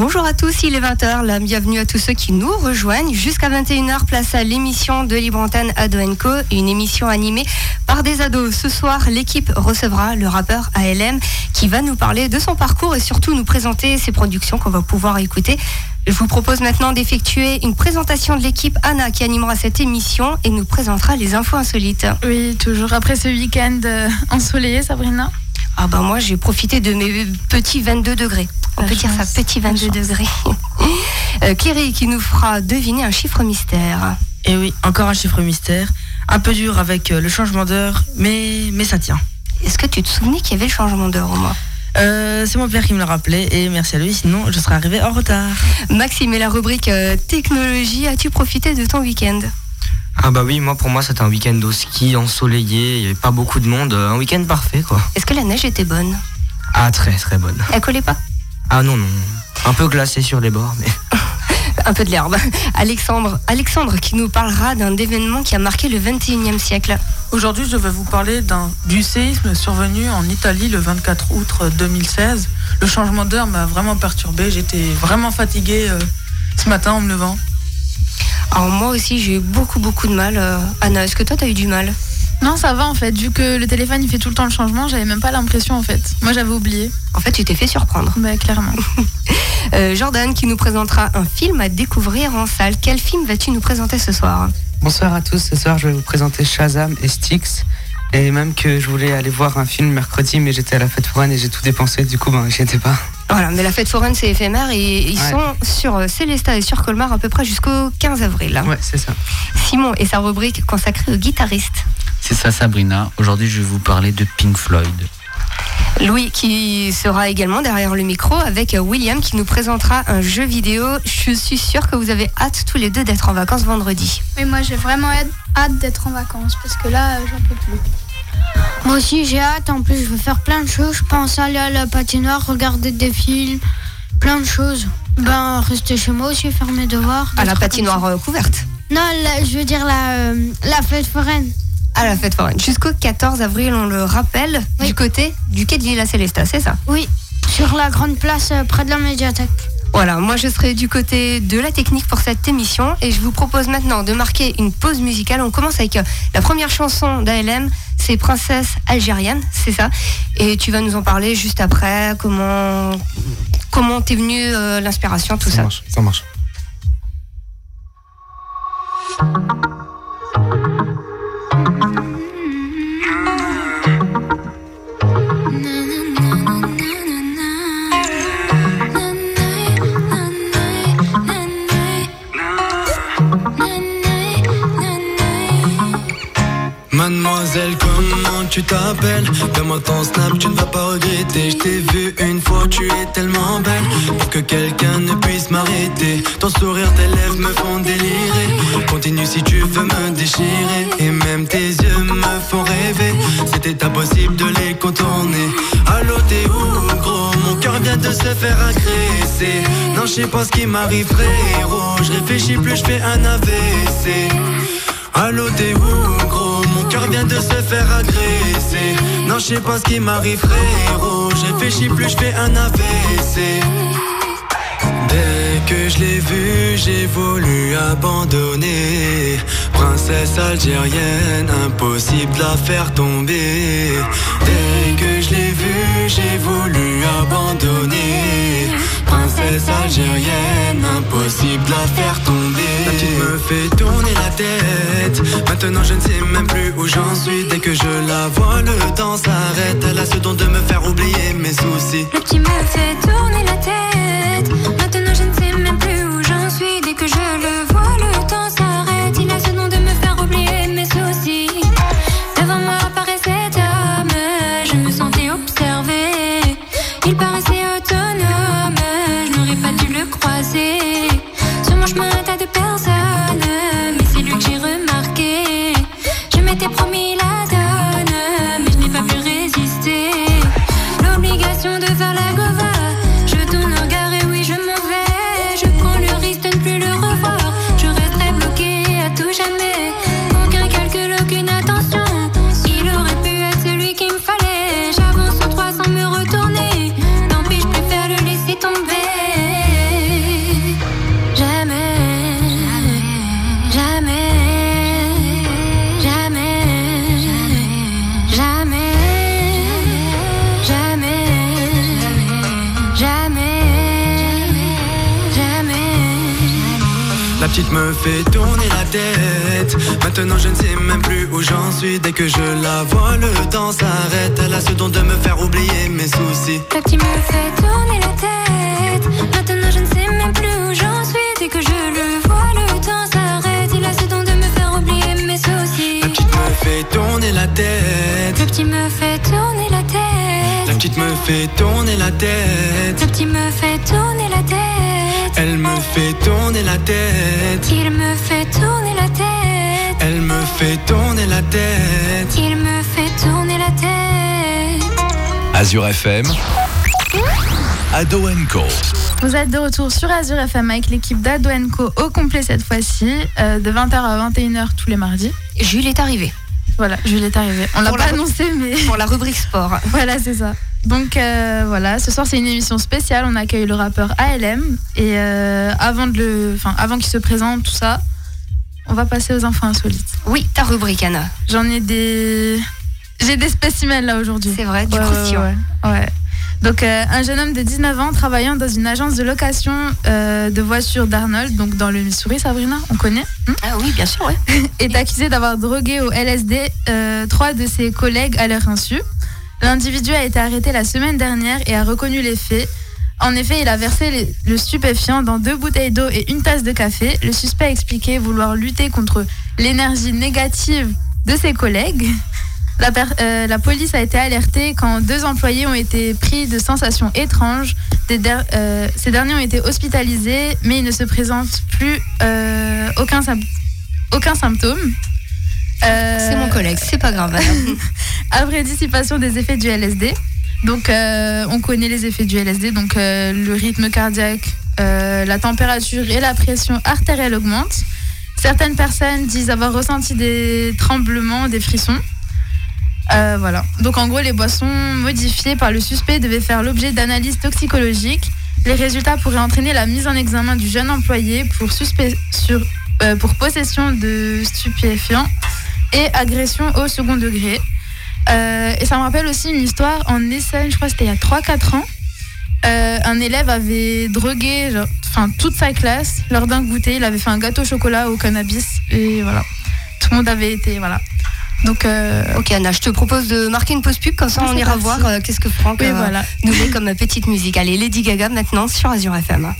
Bonjour à tous, il est 20h, la bienvenue à tous ceux qui nous rejoignent. Jusqu'à 21h, place à l'émission de Libre Antenne Ado Co, une émission animée par des ados. Ce soir, l'équipe recevra le rappeur ALM qui va nous parler de son parcours et surtout nous présenter ses productions qu'on va pouvoir écouter. Je vous propose maintenant d'effectuer une présentation de l'équipe Anna qui animera cette émission et nous présentera les infos insolites. Oui, toujours après ce week-end euh, ensoleillé, Sabrina? Ah bah moi j'ai profité de mes petits 22 degrés. On peut dire ça, petit 22 degrés. euh, qui nous fera deviner un chiffre mystère. Et eh oui, encore un chiffre mystère. Un peu dur avec euh, le changement d'heure, mais, mais ça tient. Est-ce que tu te souvenais qu'il y avait le changement d'heure au moins euh, c'est mon père qui me l'a rappelé et merci à lui, sinon je serais arrivé en retard. Maxime et la rubrique euh, technologie, as-tu profité de ton week-end? Ah bah oui, moi pour moi c'était un week-end au ski, ensoleillé, il n'y avait pas beaucoup de monde, un week-end parfait quoi. Est-ce que la neige était bonne? Ah très très bonne. Elle collait pas? Ah non non, un peu glacé sur les bords mais... un peu de l'herbe. Alexandre, Alexandre qui nous parlera d'un événement qui a marqué le 21e siècle. Aujourd'hui, je vais vous parler du séisme survenu en Italie le 24 août 2016. Le changement d'heure m'a vraiment perturbé. J'étais vraiment fatigué euh, ce matin en me levant. Alors moi aussi, j'ai eu beaucoup beaucoup de mal. Euh, Anna, est-ce que toi, tu as eu du mal? Non, ça va en fait. Vu que le téléphone il fait tout le temps le changement, j'avais même pas l'impression en fait. Moi j'avais oublié. En fait, tu t'es fait surprendre. Bah, clairement. Euh, Jordan qui nous présentera un film à découvrir en salle. Quel film vas-tu nous présenter ce soir? Bonsoir à tous. Ce soir, je vais vous présenter Shazam et Styx. Et même que je voulais aller voir un film mercredi, mais j'étais à la fête foraine et j'ai tout dépensé. Du coup, ben, j'y étais pas. Voilà, mais la fête foraine, c'est éphémère et ils sont sur euh, Célesta et sur Colmar à peu près jusqu'au 15 avril. Hein. Ouais, c'est ça. Simon et sa rubrique consacrée aux guitaristes. C'est ça, Sabrina. Aujourd'hui, je vais vous parler de Pink Floyd. Louis qui sera également derrière le micro avec William qui nous présentera un jeu vidéo. Je suis sûre que vous avez hâte tous les deux d'être en vacances vendredi. Oui, moi j'ai vraiment hâte d'être en vacances parce que là, j'en peux plus. Moi aussi j'ai hâte, en plus je veux faire plein de choses. Je pense aller à la patinoire, regarder des films, plein de choses. Ben rester chez moi aussi, faire mes devoirs. À la patinoire euh, couverte Non, je veux dire la, euh, la fête foraine à la fête foraine. Jusqu'au 14 avril, on le rappelle, du côté du quai de Villa Celesta, c'est ça? Oui, sur la grande place euh, près de la médiathèque. Voilà, moi je serai du côté de la technique pour cette émission et je vous propose maintenant de marquer une pause musicale. On commence avec euh, la première chanson d'ALM, c'est Princesse algérienne, c'est ça? Et tu vas nous en parler juste après, comment comment t'es venu euh, l'inspiration, tout ça. Ça marche, ça marche. Tu t'appelles Donne-moi ton snap, tu ne vas pas regretter. Je t'ai vu une fois, tu es tellement belle pour que quelqu'un ne puisse m'arrêter. Ton sourire, tes lèvres me font délirer. Continue si tu veux me déchirer. Et même tes yeux me font rêver. C'était impossible de les contourner. Allô, t'es où, gros? Mon cœur vient de se faire agresser. Non, je sais pas ce qui m'arrive, frérot. Je réfléchis plus, je fais un AVC. Allô, t'es où, de se faire agresser. Non, je sais pas ce qui m'arrive, frérot. Je réfléchis plus, je fais un AVC. Dès que je l'ai vu, j'ai voulu abandonner. Princesse algérienne, impossible de la faire tomber. Dès que je l'ai vu, j'ai voulu abandonner. Princesse algérienne, impossible la faire tomber. La petite me fait tourner la tête. Maintenant je ne sais même plus où j'en suis. Dès que je la vois, le temps s'arrête. Elle a ce don de me faire oublier mes soucis. Le petit me fait tourner la tête. Fait tourner la tête. Maintenant je ne sais même plus où j'en suis. Dès que je la vois, le temps s'arrête. Elle a ce don de me faire oublier mes soucis. Ta petite me fait tourner la tête. Maintenant je ne sais même plus où j'en suis. Dès que je le vois, le temps s'arrête. Il a ce don de me faire oublier mes soucis. La petite me fait tourner la tête. Le petit me fait tourner la tête. La petite me fait tourner la tête. Le petit me fait tourner la tête. Elle me fait tourner la tête. Il me fait tourner la tête. Elle me fait tourner la tête. Il me fait tourner la tête. Azure FM, Ado Co. Vous êtes de retour sur Azure FM avec l'équipe d'Ado Co au complet cette fois-ci, euh, de 20h à 21h tous les mardis. Jules est arrivé. Voilà, Jules est arrivé. On l'a pas la- annoncé, mais. Pour la rubrique sport. Voilà, c'est ça. Donc euh, voilà, ce soir c'est une émission spéciale. On accueille le rappeur ALM et euh, avant de le, enfin avant qu'il se présente tout ça, on va passer aux infos insolites. Oui, ta rubrique Anna. J'en ai des, j'ai des spécimens là aujourd'hui. C'est vrai, du Ouais, croustillant. ouais, ouais. Donc euh, un jeune homme de 19 ans travaillant dans une agence de location de voitures d'Arnold, donc dans le Missouri, Sabrina, on connaît. Hmm Ah oui, bien sûr, ouais. est accusé d'avoir drogué au LSD trois de ses collègues à leur insu. L'individu a été arrêté la semaine dernière et a reconnu les faits. En effet, il a versé le stupéfiant dans deux bouteilles d'eau et une tasse de café. Le suspect a expliqué vouloir lutter contre l'énergie négative de ses collègues. La, euh, police a été alertée quand deux employés ont été pris de sensations étranges. Euh, ces derniers ont été hospitalisés, mais ils ne se présentent plus euh, aucun, aucun symptôme. Euh, C'est mon collègue, c'est pas grave. Après dissipation des effets du LSD. Donc, euh, on connaît les effets du LSD, donc euh, le rythme cardiaque, euh, la température et la pression artérielle augmentent. Certaines personnes disent avoir ressenti des tremblements, des frissons. Euh, voilà. Donc, en gros, les boissons modifiées par le suspect devaient faire l'objet d'analyses toxicologiques. Les résultats pourraient entraîner la mise en examen du jeune employé pour, suspect, sur, euh, pour possession de stupéfiants et agression au second degré. Euh, et ça me rappelle aussi une histoire en Essonne, je crois que c'était il y a 3-4 ans. Euh, un élève avait drogué genre, toute sa classe lors d'un goûter. Il avait fait un gâteau au chocolat au cannabis. Et voilà. Tout le monde avait été. Voilà. Donc, euh, Ok Anna, je te propose de marquer une pause pub, comme ça on ira parti. voir euh, qu'est-ce que Franck Oui, voilà. nous met comme petite musique. Allez, Lady Gaga maintenant sur Azure FM.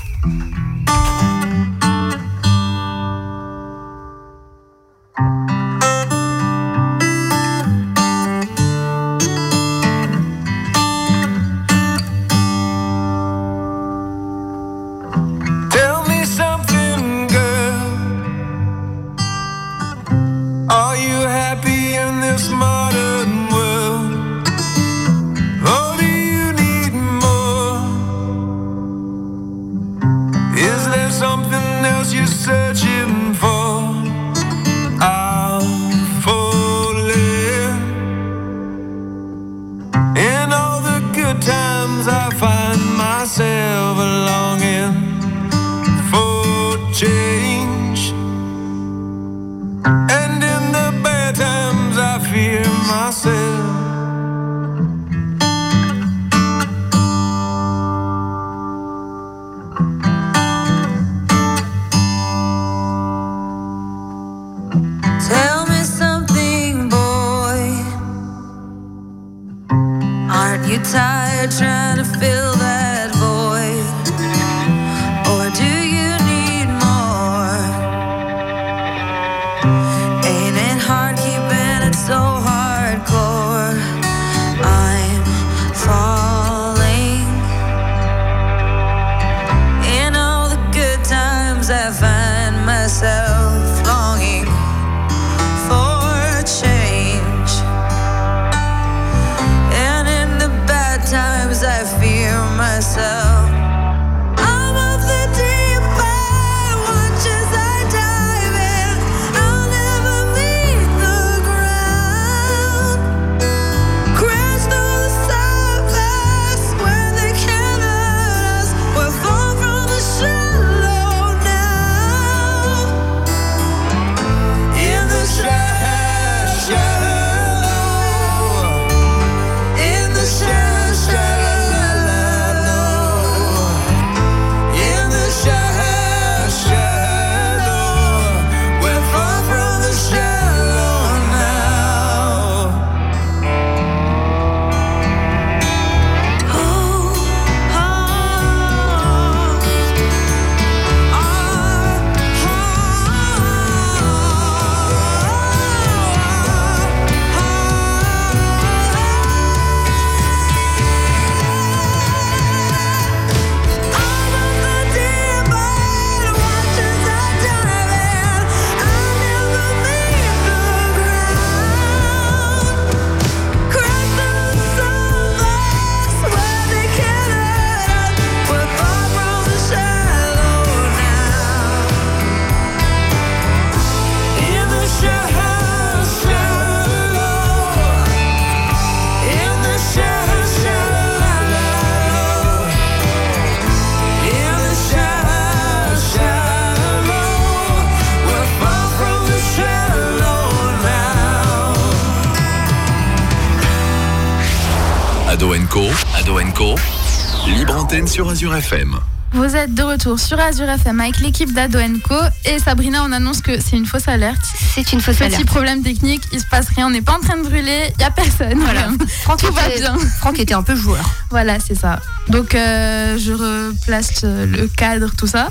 Sur Azure FM. Vous êtes de retour sur Azure FM avec l'équipe d'Ado Co. Et Sabrina, on annonce que c'est une fausse alerte. C'est une fausse Petit alerte. problème technique, il se passe rien, on n'est pas en train de brûler, il n'y a personne. Voilà. Franck Tout va était- bien. Franck était un peu joueur. Voilà, c'est ça. Donc, euh, je replace le cadre, tout ça.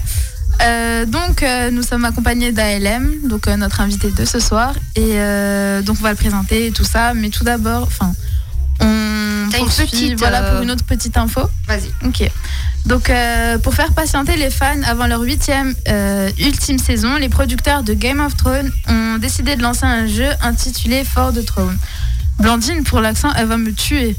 Euh, donc, euh, nous sommes accompagnés d'ALM, donc euh, notre invité de ce soir. Et euh, donc, on va le présenter et tout ça. Mais tout d'abord, enfin, on poursuit, petite, voilà euh, pour une autre petite info. Vas-y. Ok. Donc, euh, pour faire patienter les fans avant leur huitième euh, ultime saison, les producteurs de Game of Thrones ont décidé de lancer un jeu intitulé Fort de Throne. Blandine, pour l'accent, elle va me tuer.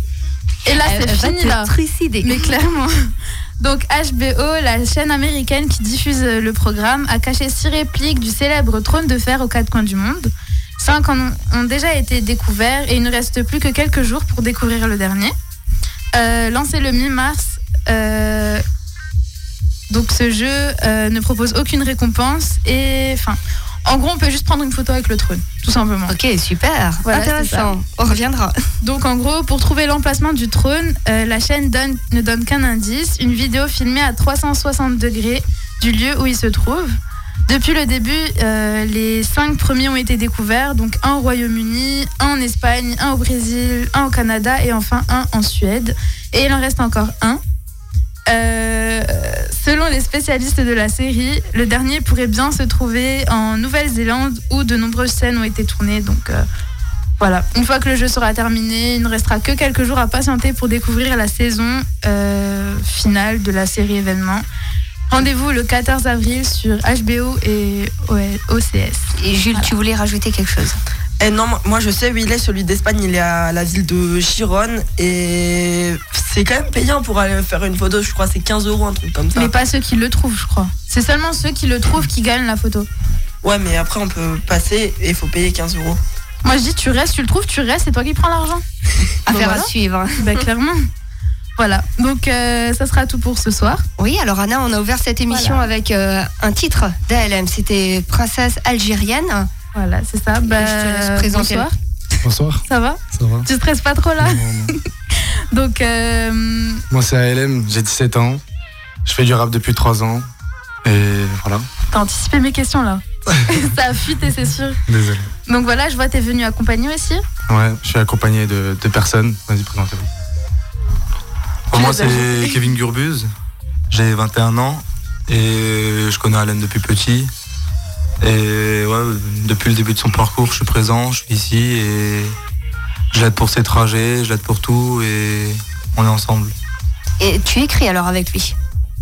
Et là, c'est va fini te là. trucider. Mais clairement. Donc HBO, la chaîne américaine qui diffuse le programme, a caché six répliques du célèbre trône de fer aux quatre coins du monde. Cinq en ont déjà été découverts et il ne reste plus que quelques jours pour découvrir le dernier. Euh, lancé le mi-mars, euh, donc ce jeu euh, ne propose aucune récompense et enfin, en gros, on peut juste prendre une photo avec le trône, tout simplement. Ok, super. Voilà, Intéressant. On reviendra. Donc en gros, pour trouver l'emplacement du trône, la chaîne donne- ne donne qu'un indice, une vidéo filmée à 360 degrés du lieu où il se trouve. Depuis le début, euh, les cinq premiers ont été découverts, donc un au Royaume-Uni, un en Espagne, un au Brésil, un au Canada et enfin un en Suède. Et il en reste encore un. Euh, selon les spécialistes de la série, le dernier pourrait bien se trouver en Nouvelle-Zélande où de nombreuses scènes ont été tournées. Donc euh, voilà, une fois que le jeu sera terminé, il ne restera que quelques jours à patienter pour découvrir la saison finale de la série événement. Rendez-vous le 14 avril sur HBO et OCS. Et Jules, tu voulais rajouter quelque chose? Eh non, moi je sais où il est, celui d'Espagne, il est à la ville de Chiron et c'est quand même payant pour aller faire une photo, je crois c'est 15 euros, un truc comme ça. Mais pas ceux qui le trouvent, je crois. C'est seulement ceux qui le trouvent qui gagnent la photo. Ouais, mais après on peut passer et il faut payer 15 euros. Moi je dis tu restes, tu le trouves, tu restes, c'est toi qui prends l'argent. Affaire voilà. à suivre. Bah clairement. Voilà, donc euh, ça sera tout pour ce soir. Oui, alors Anna, on a ouvert cette émission Voilà. avec euh, un titre d'ALM. C'était Princesse algérienne. Voilà, c'est ça. Bah, je te laisse présenter. bonsoir. Bonsoir. Ça va Ça va Tu stresses pas trop là Non, non. Donc, euh, Moi, c'est ALM, j'ai 17 ans. Je fais du rap depuis 3 ans. Et voilà. t'as anticipé mes questions là. ça a fuité, c'est sûr. Désolé. Donc voilà, je vois t'es venu accompagner aussi. Ouais, je suis accompagné de, de personnes. Vas-y, présentez-vous. Moi, c'est Kevin Gurbuz. J'ai 21 ans et je connais Alain depuis petit. Et ouais, depuis le début de son parcours, je suis présent, je suis ici et je l'aide pour ses trajets, je l'aide pour tout et on est ensemble. Et tu écris alors avec lui?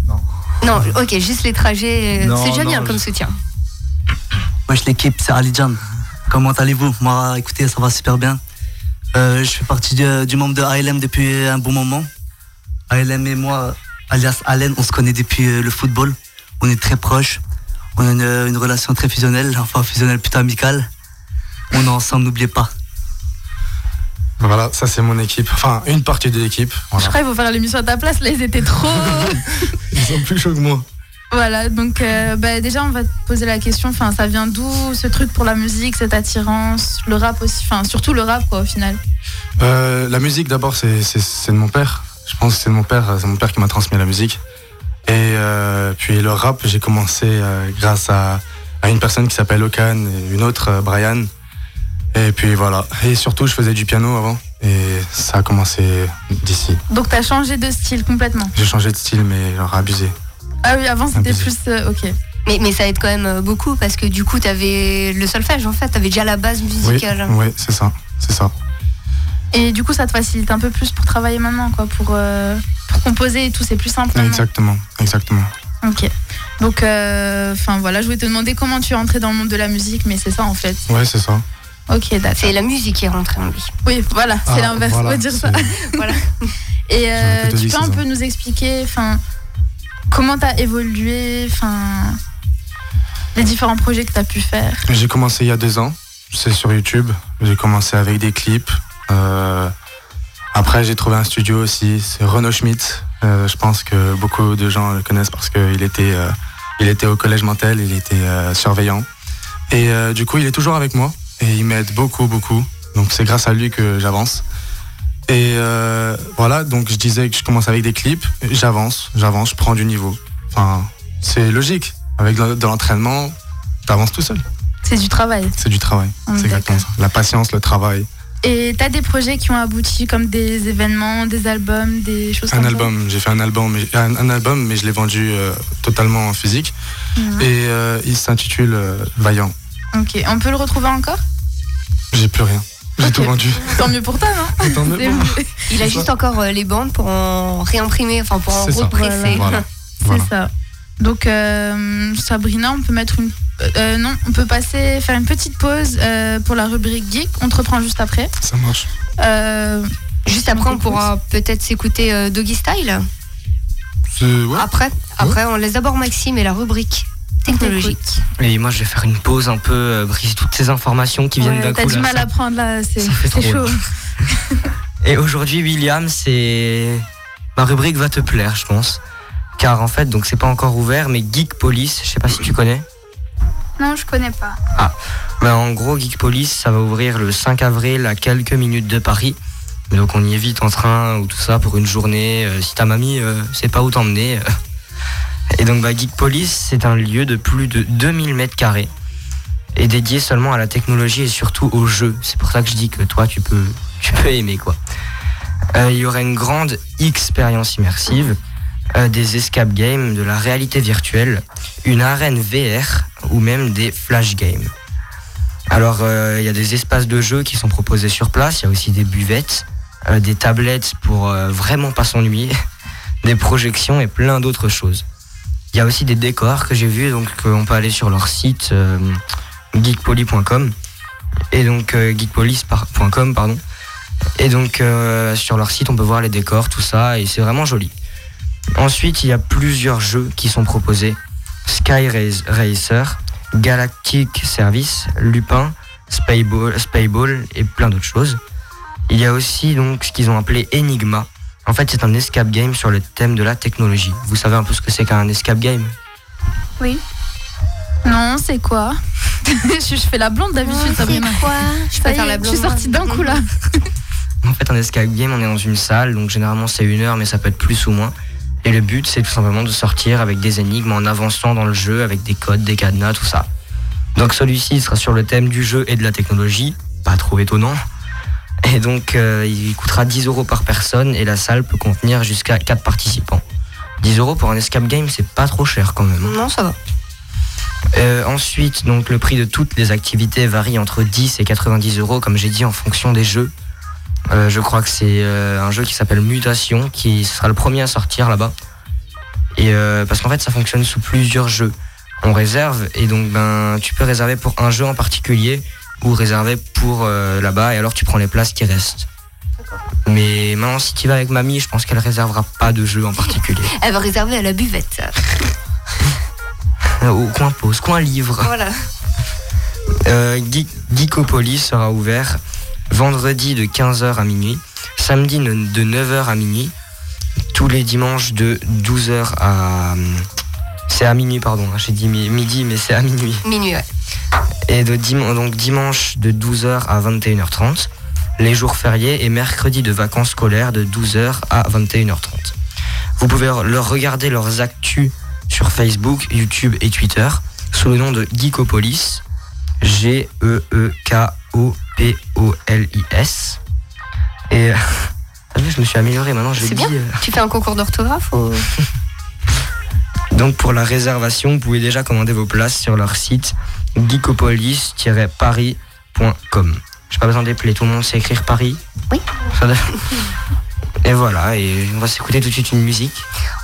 Non. Non, ok, juste les trajets. euh, C'est déjà non, bien je- comme soutien. Wesh l'équipe, c'est Ali Jam. Comment allez-vous? Moi, écoutez, ça va super bien. Euh, je fais partie du, du membre de ALM depuis un bon moment. ALM et moi, alias Allen, on se connaît depuis euh, le football. On est très proches. On a une, une relation très fusionnelle, enfin fusionnelle plutôt amicale. On est ensemble, n'oubliez pas. Voilà, ça c'est mon équipe. Enfin, une partie de l'équipe. Je crois qu'il faut faire l'émission à ta place. Là, ils étaient trop. Ils sont plus chauds que moi. voilà, donc euh, bah, déjà, on va te poser la question. Enfin, ça vient d'où ce truc pour la musique, cette attirance, le rap aussi. Enfin, surtout le rap, quoi, au final. Euh, la musique d'abord c'est de mon père. Je pense que c'est mon père, c'est mon père qui m'a transmis la musique. Et euh, puis le rap, j'ai commencé euh, grâce à, à une personne qui s'appelle Okan et une autre, euh, Brian. Et puis voilà. Et surtout, je faisais du piano avant. Et ça a commencé d'ici. Donc, t'as changé de style complètement. J'ai changé de style, mais genre abusé. Ah oui, avant, c'était Abusé. plus. euh, ok. Mais, mais ça aide quand même beaucoup parce que du coup, tu avais le solfège en fait, tu avais déjà la base Oui, musicale. oui c'est ça. C'est ça. Et du coup, ça te facilite un peu plus pour travailler maintenant, quoi, pour, euh, pour composer et tout, c'est plus simple. maintenant. Exactement. Exactement. Ok. Donc, euh, enfin voilà, je voulais te demander comment tu es entré dans le monde de la musique, mais c'est ça en fait. Ouais, c'est ça. Ok, d'accord. C'est la musique qui est rentrée en lui. Oui, voilà, c'est Ah, l'inverse, on va dire ça. c'est- voilà. Et euh, tu peux c'est un ça. peu nous expliquer, enfin, comment t'as évolué, enfin, les différents projets que t'as pu faire? J'ai commencé il y a deux ans. C'est sur YouTube. J'ai commencé avec des clips. Euh, après, j'ai trouvé un studio aussi. C'est Renaud Schmitt. Euh, je pense que beaucoup de gens le connaissent parce qu'il était, euh, il était au collège Mantel. Il était surveillant. Et du coup, il est toujours avec moi. Et il m'aide beaucoup, beaucoup. Donc, c'est grâce à lui que j'avance. Et euh, voilà, donc je disais que je commence avec des clips, j'avance, j'avance, je prends du niveau. Enfin, c'est logique. Avec de l'entraînement, j'avance tout seul. C'est du travail. C'est du travail. Ah, C'est exactement ça. La patience, le travail. Et t'as des projets qui ont abouti comme des événements, des albums, des choses Un comme album, j'ai fait un album, mais, un, un album, mais je l'ai vendu euh, totalement en physique. Et euh, il s'intitule euh, Vaillant. ça. Ok, on peut le retrouver encore? J'ai plus rien. J'ai tout vendu. Tant mieux pour toi, non? Tant mieux pour. Il a juste encore euh, les bandes pour en réimprimer, enfin pour en ça. represser. Voilà. C'est ça. Donc, euh, Sabrina, on peut mettre une. Euh, non, on peut passer, faire une petite pause euh, pour la rubrique geek. On te reprend juste après. Ça marche. Euh, Juste après, on pourra peut-être s'écouter euh, Doggy Style. C'est- ouais. Après, après, on laisse d'abord Maxime et la rubrique technologique. Et moi, je vais faire une pause un peu, euh, briser toutes ces informations qui viennent ouais, d'un T'as coup. du là, mal ça- à prendre là, c'est chaud. Et aujourd'hui, William, c'est ma rubrique va te plaire, je pense. Car en fait, donc c'est pas encore ouvert, mais Geek Police, je sais pas si tu connais. Non, je connais pas. Ben, en gros, Geek Police, ça va ouvrir le 5 avril à quelques minutes de Paris. Donc on y est vite en train ou tout ça pour une journée. Euh, si ta mamie euh, sait pas où t'emmener. euh. Et donc bah, Geek Police, c'est un lieu de plus de 2000 mètres carrés et dédié seulement à la technologie et surtout aux jeux. C'est pour ça que je dis que toi, tu peux, tu peux aimer quoi. Euh, il y aurait une grande expérience immersive, des escape games, de la réalité virtuelle, une arène VR ou même des flash games. Alors, euh, il y a des espaces de jeu qui sont proposés sur place. Il y a aussi des buvettes, euh, des tablettes pour euh, vraiment pas s'ennuyer, des projections et plein d'autres choses. Il y a aussi des décors que j'ai vus, donc euh, on peut aller sur leur site euh, geekpoly.com et donc geekpolis.com pardon. Et donc sur leur site on peut voir les décors, tout ça, et c'est vraiment joli. Ensuite, il y a plusieurs jeux qui sont proposés. Sky Race- Racer, Galactic Service, Lupin, Spyball, Spyball et plein d'autres choses. Il y a aussi donc ce qu'ils ont appelé Enigma. En fait, c'est un escape game sur le thème de la technologie. Vous savez un peu ce que c'est qu'un escape game? Oui. Non, c'est quoi? Je, fais la blonde d'habitude, Sabrina. quoi? Je faire Je suis sortie d'un coup là. En fait, un escape game, on est dans une salle, donc généralement c'est une heure, mais ça peut être plus ou moins. Et le but, c'est tout simplement de sortir avec des énigmes en avançant dans le jeu, avec des codes, des cadenas, tout ça. Donc celui-ci sera sur le thème du jeu et de la technologie, pas trop étonnant. Et donc euh, il coûtera 10 euros par personne et la salle peut contenir jusqu'à 4 participants. 10 euros pour un escape game, c'est pas trop cher quand même. Non, ça va. Euh, ensuite, donc le prix de toutes les activités varie entre 10 et 90 euros, comme j'ai dit, en fonction des jeux. Euh, je crois que c'est euh, un jeu qui s'appelle Mutation, qui sera le premier à sortir là-bas. Et euh, parce qu'en fait, ça fonctionne sous plusieurs jeux. On réserve et donc ben tu peux réserver pour un jeu en particulier ou réserver pour là-bas et alors tu prends les places qui restent. Mais maintenant, si tu vas avec mamie, je pense qu'elle réservera pas de jeu en particulier. Elle va réserver à la buvette. Au coin pause, coin livre. Voilà. Geek- Geekopolis sera ouvert vendredi de 15h à minuit, samedi de de 9h à minuit, tous les dimanches de 12h à... C'est à minuit, pardon, hein, j'ai dit mi- midi, mais c'est à minuit. Minuit, ouais. Et de dim- donc dimanche de 12h à 21h30, les jours fériés et mercredi de vacances scolaires de 12h à 21h30. Vous pouvez leur regarder leurs actus sur Facebook, YouTube et Twitter sous le nom de Geekopolis. E G-E-E-K-O-P-O-L-I-S. Et euh, vu, je me suis amélioré maintenant, je l'ai bien. dit. euh. Tu fais un concours d'orthographe ou... Donc pour la réservation, vous pouvez déjà commander vos places sur leur site geekopolis-paris.com. J'ai pas besoin d'épeler, tout le monde sait écrire Paris. Oui. Et voilà, et on va s'écouter tout de suite une musique.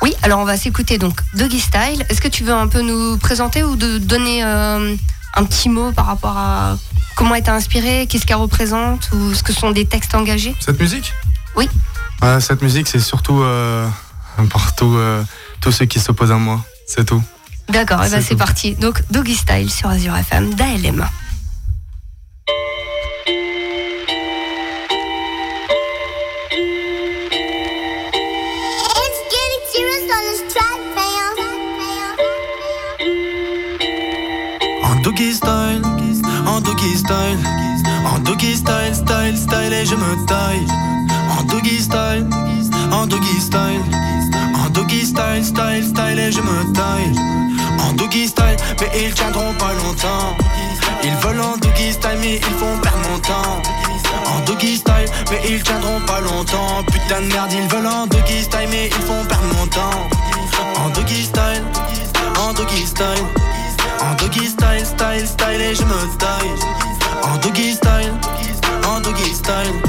Oui, alors on va s'écouter donc Doggy Style. Est-ce que tu veux un peu nous présenter ou de donner euh, un petit mot par rapport à comment elle t'a inspiré, qu'est-ce qu'elle représente ou ce que sont des textes engagés? Cette musique? Oui. Ouais, Cette musique, c'est surtout euh, pour tout, euh, tous ceux qui s'opposent à moi. C'est tout. D'accord, et ben C'est parti. Donc Doggy Style sur Azure FM d'ALM. Doggy style, en doggy style, en doggy style, style, style et je me taille. En doggy style, en doggy style. En doggy style, style, style et je me taille. En doggy style, mais ils tiendront pas longtemps. Ils veulent en doggy style, mais ils font perdre mon temps. En doggy style, mais ils tiendront pas longtemps. Putain de merde, ils veulent en doggy style, mais ils font perdre mon temps. En doggy style, en doggy style. En doggy style, style, style et je me taille. En doggy style, en doggy style.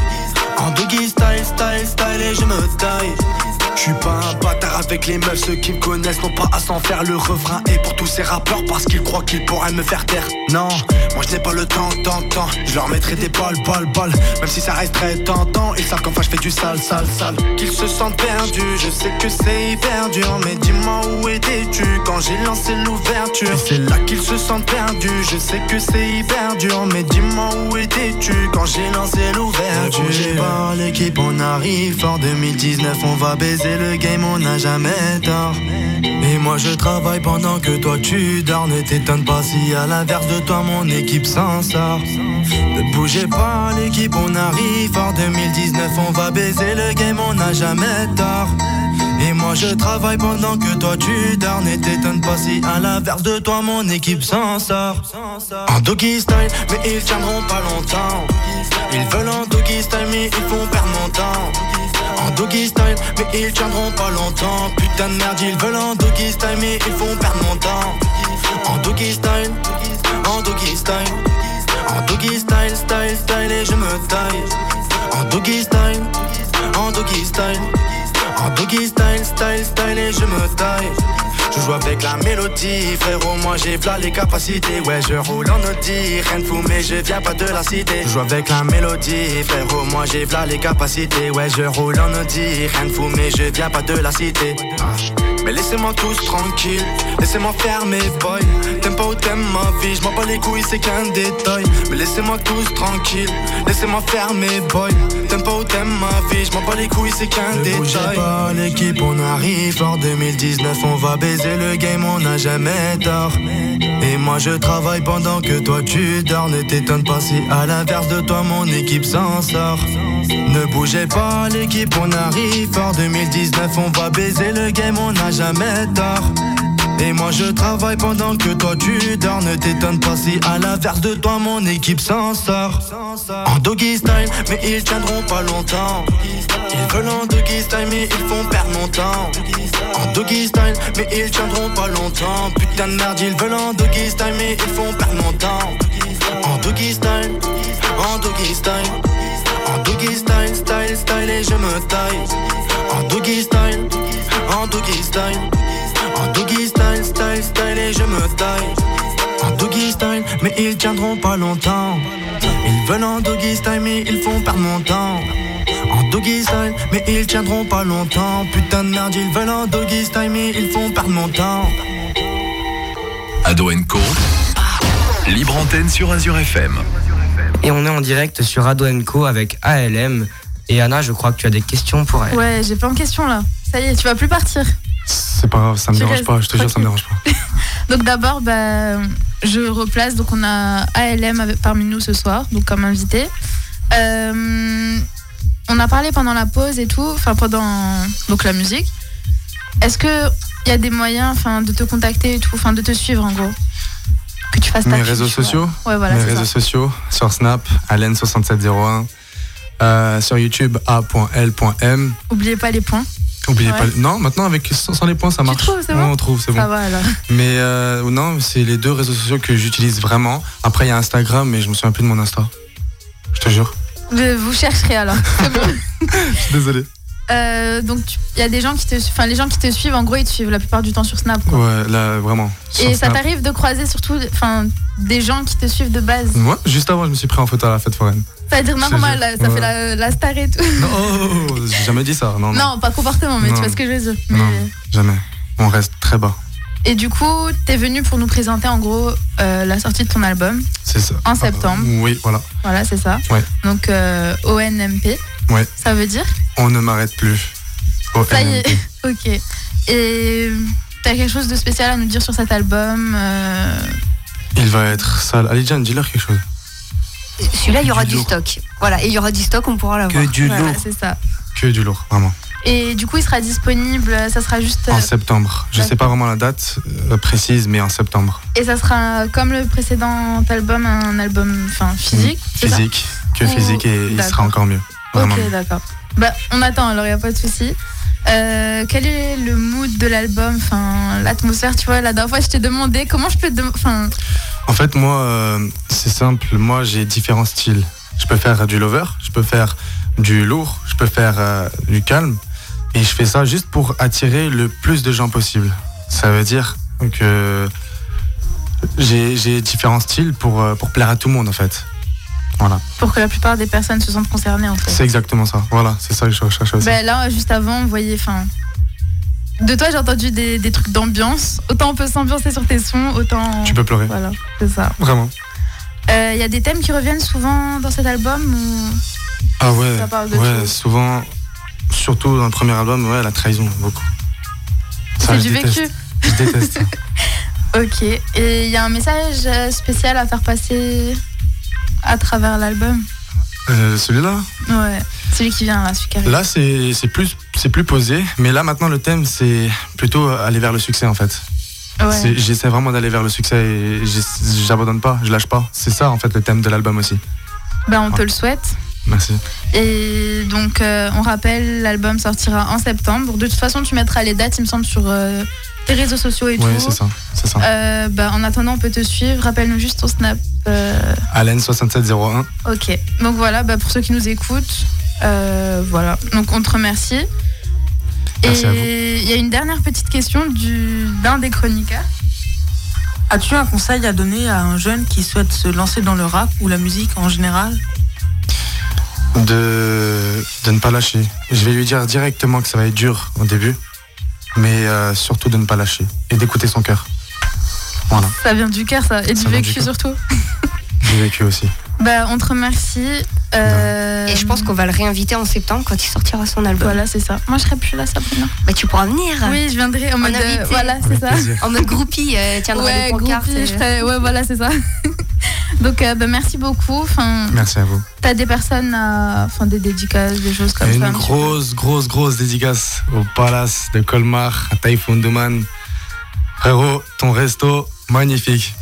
En doggy style, style, style et je me taille. Je suis pas un bâtard avec les meufs, ceux qui me connaissent n'ont pas à s'en faire. Le refrain est pour tous ces rappeurs parce qu'ils croient qu'ils pourraient me faire taire. Non, moi je n'ai pas le temps, temps, temps. Je leur mettrai des balles, balles, balles. Même si ça reste très tentant, ils savent qu'enfin je fais du sale, sale, sale. Qu'ils se sentent perdus, je sais que c'est hyper dur. Mais dis-moi où étais-tu quand j'ai lancé l'ouverture? Et c'est là qu'ils se sentent perdus, je sais que c'est hyper dur. Mais dis-moi où étais-tu quand j'ai lancé l'ouverture? L'équipe, on arrive fort 2019, on va baiser le game, on n'a jamais tort. Et moi je travaille pendant que toi tu dors. Ne t'étonne pas si à l'inverse de toi mon équipe s'en sort. Ne bougez pas, l'équipe, on arrive fort 2019, on va baiser le game, on n'a jamais tort. Et moi je travaille pendant que toi tu dors Ne t'étonne pas si à l'inverse de toi mon équipe s'en sort En doggy style mais ils tiendront pas longtemps Ils veulent en doggy style mais ils font perdre mon temps En doggy style mais ils tiendront pas longtemps. Putain de merde ils veulent en doggy style mais ils font perdre mon temps. En doggy style, en doggy style En doggy style, style, style et je me taille. En doggy style, en doggy style en doggy style, style, style et je me taille Je joue avec la mélodie, frérot, moi j'ai v'là les capacités. Ouais, je roule en Audi, rien de fou mais je viens pas de la cité. Je joue avec la mélodie, frérot, moi j'ai v'là les capacités. Ouais, je roule en Audi, rien de fou mais je viens pas de la cité. Mais laissez-moi tous tranquille, laissez-moi faire mes boys T'aimes pas ou t'aimes ma vie, je m'en bats les couilles, c'est qu'un détail. Mais laissez-moi tous tranquille, laissez-moi faire mes boys. T'aimes pas ou t'aimes ma vie, je m'en bats les couilles, c'est qu'un détail. pas l'équipe, on arrive. En 2019, on va baiser le game, on n'a jamais tort. Et moi je travaille pendant que toi tu dors, ne t'étonne pas si à l'inverse de toi mon équipe s'en sort. Ne bougez pas l'équipe, on arrive. En 2019, on va baiser le game, on n'a jamais tort et moi je travaille pendant que toi tu dors. Ne t'étonne pas si à l'inverse de toi mon équipe s'en sort. En doggy style mais ils tiendront pas longtemps. Ils veulent en doggy style mais ils font perdre mon temps. En doggy style mais ils tiendront pas longtemps. Putain de merde ils veulent en doggy style mais ils font perdre mon temps. En doggy style, en doggy style. En doggy style, style, style et je me taille. En doggy style, en doggy style. En doggy style, style, style et je me taille En doggy style, mais ils tiendront pas longtemps Ils veulent en doggy style mais ils font perdre mon temps En doggy style, mais ils tiendront pas longtemps Putain de merde, ils veulent en doggy style mais ils font perdre mon temps Ado Co. Libre antenne sur Azure FM. Et on est en direct sur Ado Co avec ALM. Et Anna, je crois que tu as des questions pour elle. Ouais, j'ai plein de questions là. Ça y est, tu vas plus partir. C'est pas grave, ça me Tu dérange pas, je te jure, ça me dérange pas. Donc d'abord, bah, je replace. Donc on a ALM avec- parmi nous ce soir, donc comme invité. Euh, on a parlé pendant la pause et tout, enfin pendant donc la musique. Est-ce que il y a des moyens, enfin, de te contacter et tout, enfin, de te suivre en gros, que tu fasses ta Mes pub, réseaux sociaux? Ouais, voilà, Mes réseaux ça. sociaux, sur Snap, Allen6701. Euh, sur YouTube, a.l.m. Oubliez pas les points. Oubliez Ouais. pas. le- Non, maintenant avec sans, sans les points, ça marche. trouves, bon on trouve, c'est Ça bon. va alors. Mais euh, non, c'est les deux réseaux sociaux que j'utilise vraiment. Après, il y a Instagram, mais je me souviens plus de mon Insta. Je te jure. Vous chercherez alors. Bon. Je suis désolé. Euh, donc il y a des gens qui te, enfin les gens qui te suivent, en gros ils te suivent la plupart du temps sur Snap. quoi. Ouais, là, vraiment. Et ça t'arrive de croiser surtout, enfin des gens qui te suivent de base. Ouais, juste avant, je me suis pris en photo à la fête foraine. C'est-à-dire Je te normal, ça Ouais. fait la, la star et tout. Non, oh, j'ai jamais dit ça. Non, non. Non, pas comportement, mais Non. tu vois ce que je veux dire. Mais- Non, jamais. On reste très bas. Et du coup, t'es venu pour nous présenter en gros euh, la sortie de ton album. C'est ça. En septembre. Ah, oui, voilà. Voilà, c'est ça. Ouais. Donc euh, ONMP, Ouais. ça veut dire On ne m'arrête plus. Oh, Ça y est, ok. Et t'as quelque chose de spécial à nous dire sur cet album euh, Il va être sale. Allez, Jan, dis-leur quelque chose. Celui-là, il y aura du stock. Voilà, et il y aura du stock, on pourra l'avoir. Voilà, c'est ça. que du lourd, vraiment. Et du coup, il sera disponible, ça sera juste. En septembre. Je sais pas vraiment la date euh, précise, mais en septembre. Et ça sera comme le précédent album, un album enfin, physique. Physique, que physique et il sera encore mieux. Vraiment. Ok, d'accord. Bah, on attend, alors il n'y a pas de souci. Euh, quel est le mood de l'album, enfin l'atmosphère, tu vois, la dernière fois je t'ai demandé comment je peux enfin En fait, moi, euh, c'est simple. Moi, j'ai différents styles. Je peux faire du lover, je peux faire du lourd, je peux faire euh, du calme. Et je fais ça juste pour attirer le plus de gens possible. Ça veut dire que j'ai différents styles pour, pour plaire à tout le monde, en fait. Voilà. pour que la plupart des personnes se sentent concernées en fait. C'est exactement ça. Voilà, c'est ça que je recherche aussi. Ben là, juste avant, vous voyez, enfin. De toi, j'ai entendu des, des trucs d'ambiance. Autant on peut s'ambiancer sur tes sons, autant. Tu peux pleurer. Voilà, c'est ça. Vraiment. Il y a des thèmes qui reviennent souvent dans cet album ou... Ah ouais, Ça parle de ouais souvent, surtout dans le premier album, ouais, la trahison, beaucoup. C'est du déteste. vécu. Je déteste. Ok. Et il y a un message euh, spécial à faire passer à travers l'album Euh, Celui-là Ouais. Celui qui vient là, celui qui arrive. Là, c'est plus, c'est plus posé, mais là, maintenant, le thème, c'est plutôt aller vers le succès, en fait. Ouais. J'essaie vraiment d'aller vers le succès et j'abandonne pas, je lâche pas. C'est ça, en fait, le thème de l'album aussi. Ben, on te le souhaite. Merci. Et donc, euh, on rappelle, l'album sortira en septembre. De toute façon, tu mettras les dates, il me semble, sur euh, tes réseaux sociaux et Oui, tout. c'est ça, c'est ça. Euh, bah, en attendant, on peut te suivre. Rappelle-nous juste ton snap. Euh, Allen6701. ok. Donc voilà, bah, pour ceux qui nous écoutent, euh, voilà. Donc on te remercie. Merci à vous. Et il y a une dernière petite question du- d'un des chroniqueurs. As-tu un conseil à donner à un jeune qui souhaite se lancer dans le rap ou la musique en général? De, de ne pas lâcher. Je vais lui dire directement que ça va être dur au début, mais euh, surtout de ne pas lâcher et d'écouter son cœur. Voilà, Ça vient du cœur, ça. Et du Ça du vécu surtout. j'ai vécu aussi. Bah, on te remercie. Euh, Et je pense qu'on va le réinviter en septembre quand il sortira son album. Voilà, c'est ça. Moi, je serai plus là, Sabrina. Bah, tu pourras venir. Oui, je viendrai en En mode. euh, invité. voilà, c'est ça. plaisir. En mode groupie, euh, tiendra ouais, des pancartes. groupie, je euh. ferai- ouais, voilà, c'est ça. Donc, euh, bah, merci beaucoup. Enfin, Merci à vous. T'as des personnes, enfin, des dédicaces, des choses comme Et ça. une grosse, grosse, grosse dédicace au Palace de Colmar, à Typhoon Duman. Frérot, ton resto, magnifique.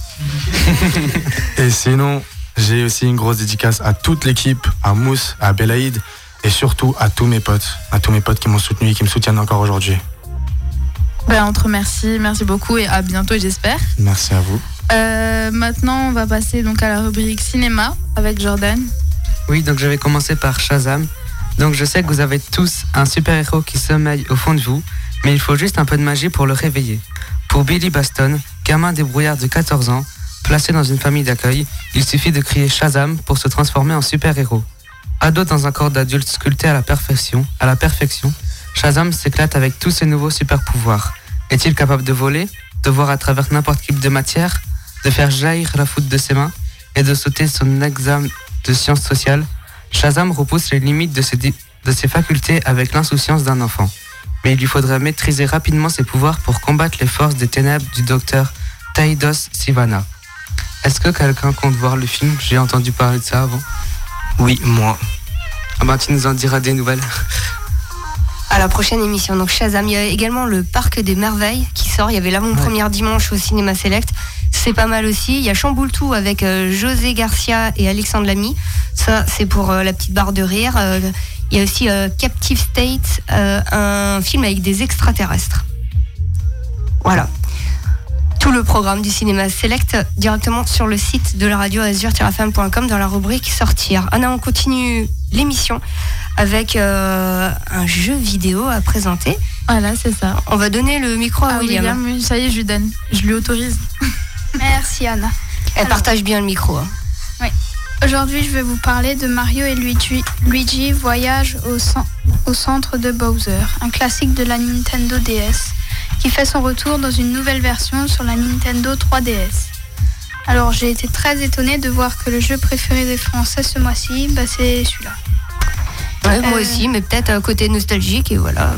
et sinon, j'ai aussi une grosse dédicace à toute l'équipe, à Mousse, à Belaïd, et surtout à tous mes potes, à tous mes potes qui m'ont soutenu et qui me soutiennent encore aujourd'hui. Ben, on te remercie, merci beaucoup et à bientôt, j'espère. Merci à vous. Euh, maintenant, on va passer donc à la rubrique cinéma avec Jordan. Oui, donc je vais commencer par Shazam. Donc je sais que vous avez tous un super-héros qui sommeille au fond de vous, mais il faut juste un peu de magie pour le réveiller. Pour Billy Baston, gamin débrouillard de 14 ans, placé dans une famille d'accueil, il suffit de crier Shazam pour se transformer en super-héros. Ado dans un corps d'adulte sculpté à la perfection, à la perfection, Shazam s'éclate avec tous ses nouveaux super-pouvoirs. Est-il capable de voler, de voir à travers n'importe quelle de matière, de faire jaillir la foudre de ses mains et de sauter son examen de sciences sociales Shazam repousse les limites de ses, di- de ses facultés avec l'insouciance d'un enfant. Mais il lui faudrait maîtriser rapidement ses pouvoirs pour combattre les forces des ténèbres du docteur Taidos Sivana. Est-ce que quelqu'un compte voir le film? J'ai entendu parler de ça avant. Oui, moi. Ah ben, tu nous en diras des nouvelles. À la prochaine émission. Donc Shazam, il y a également le Parc des Merveilles qui sort. Il y avait là mon premier dimanche au Cinéma Select. C'est pas mal aussi. Il y a Chamboultou avec euh, José Garcia et Alexandre Lamy. Ça, c'est pour euh, la petite barre de rire. Euh, il y a aussi Captive State, un film avec des extraterrestres. Voilà. Tout le programme du cinéma select directement sur le site de la radio azur-fm.com dans la rubrique sortir. Anna, on continue l'émission avec euh, un jeu vidéo à présenter. Voilà, c'est ça. On va donner le micro à Ah, William. William, oui, ça y est, je lui donne. Je lui autorise. Merci Anna. Elle partage bien le micro. hein. Oui. Aujourd'hui, je vais vous parler de Mario et Luigi, Luigi Voyage au centre de Bowser, un classique de la Nintendo DS, qui fait son retour dans une nouvelle version sur la Nintendo 3DS. Alors, j'ai été très étonnée de voir que le jeu préféré des Français ce mois-ci, bah, c'est celui-là. Ouais, Moi Euh, aussi, mais peut-être à côté nostalgique et voilà.